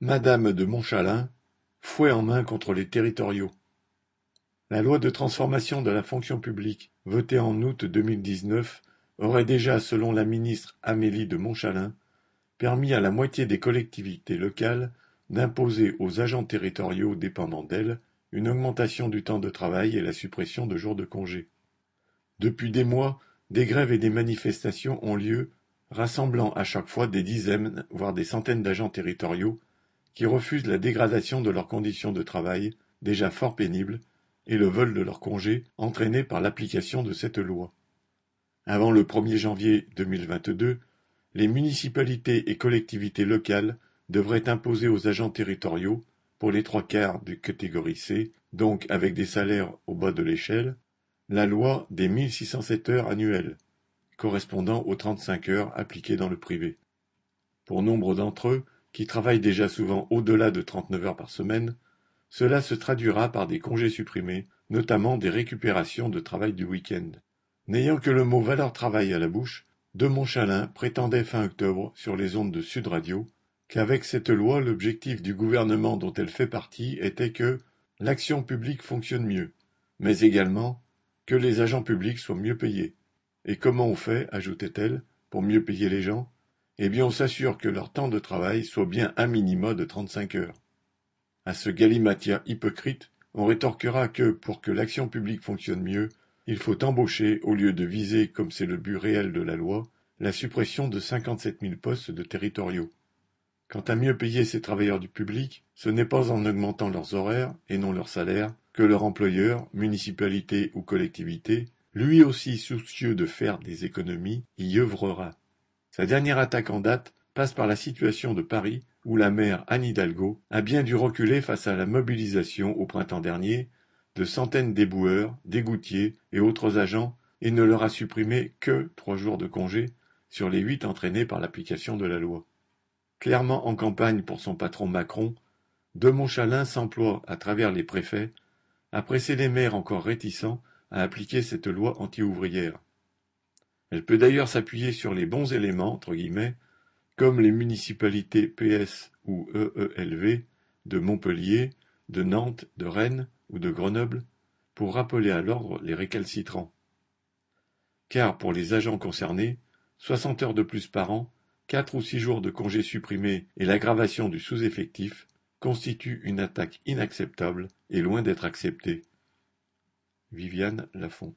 Madame de Montchalin, fouet en main contre les territoriaux. La loi de transformation de la fonction publique, votée en août 2019, aurait déjà, selon la ministre Amélie de Montchalin, permis à la moitié des collectivités locales d'imposer aux agents territoriaux dépendants d'elles une augmentation du temps de travail et la suppression de jours de congé. Depuis des mois, des grèves et des manifestations ont lieu, rassemblant à chaque fois des dizaines, voire des centaines d'agents territoriaux qui refusent la dégradation de leurs conditions de travail, déjà fort pénibles, et le vol de leurs congés entraîné par l'application de cette loi. Avant le 1er janvier 2022, les municipalités et collectivités locales devraient imposer aux agents territoriaux, pour les trois quarts de catégorie C, donc avec des salaires au bas de l'échelle, la loi des 1607 heures annuelles, correspondant aux 35 heures appliquées dans le privé. Pour nombre d'entre eux, qui travaillent déjà souvent au-delà de 39 heures par semaine, cela se traduira par des congés supprimés, notamment des récupérations de travail du week-end. N'ayant que le mot valeur travail à la bouche, De Montchalin prétendait fin octobre sur les ondes de Sud Radio qu'avec cette loi l'objectif du gouvernement dont elle fait partie était que l'action publique fonctionne mieux, mais également que les agents publics soient mieux payés. Et comment on fait, ajoutait-elle, pour mieux payer les gens? Eh bien on s'assure que leur temps de travail soit bien un minima de trente-cinq heures. À ce galimatia hypocrite, on rétorquera que, pour que l'action publique fonctionne mieux, il faut embaucher, au lieu de viser, comme c'est le but réel de la loi, la suppression de cinquante-sept mille postes de territoriaux. Quant à mieux payer ces travailleurs du public, ce n'est pas en augmentant leurs horaires, et non leurs salaires, que leur employeur, municipalité ou collectivité, lui aussi soucieux de faire des économies, y œuvrera. Sa dernière attaque en date passe par la situation de Paris où la maire Anne Hidalgo a bien dû reculer face à la mobilisation au printemps dernier de centaines d'éboueurs, d'égoutiers et autres agents et ne leur a supprimé que trois jours de congé sur les huit entraînés par l'application de la loi. Clairement en campagne pour son patron Macron, De Montchalin s'emploie, à travers les préfets, à presser les maires encore réticents à appliquer cette loi anti-ouvrière. Elle peut d'ailleurs s'appuyer sur les bons éléments, entre guillemets, comme les municipalités PS ou EELV de Montpellier, de Nantes, de Rennes ou de Grenoble, pour rappeler à l'ordre les récalcitrants. Car pour les agents concernés, 60 heures de plus par an, 4 ou 6 jours de congés supprimés et l'aggravation du sous-effectif constituent une attaque inacceptable et loin d'être acceptée. Viviane Lafont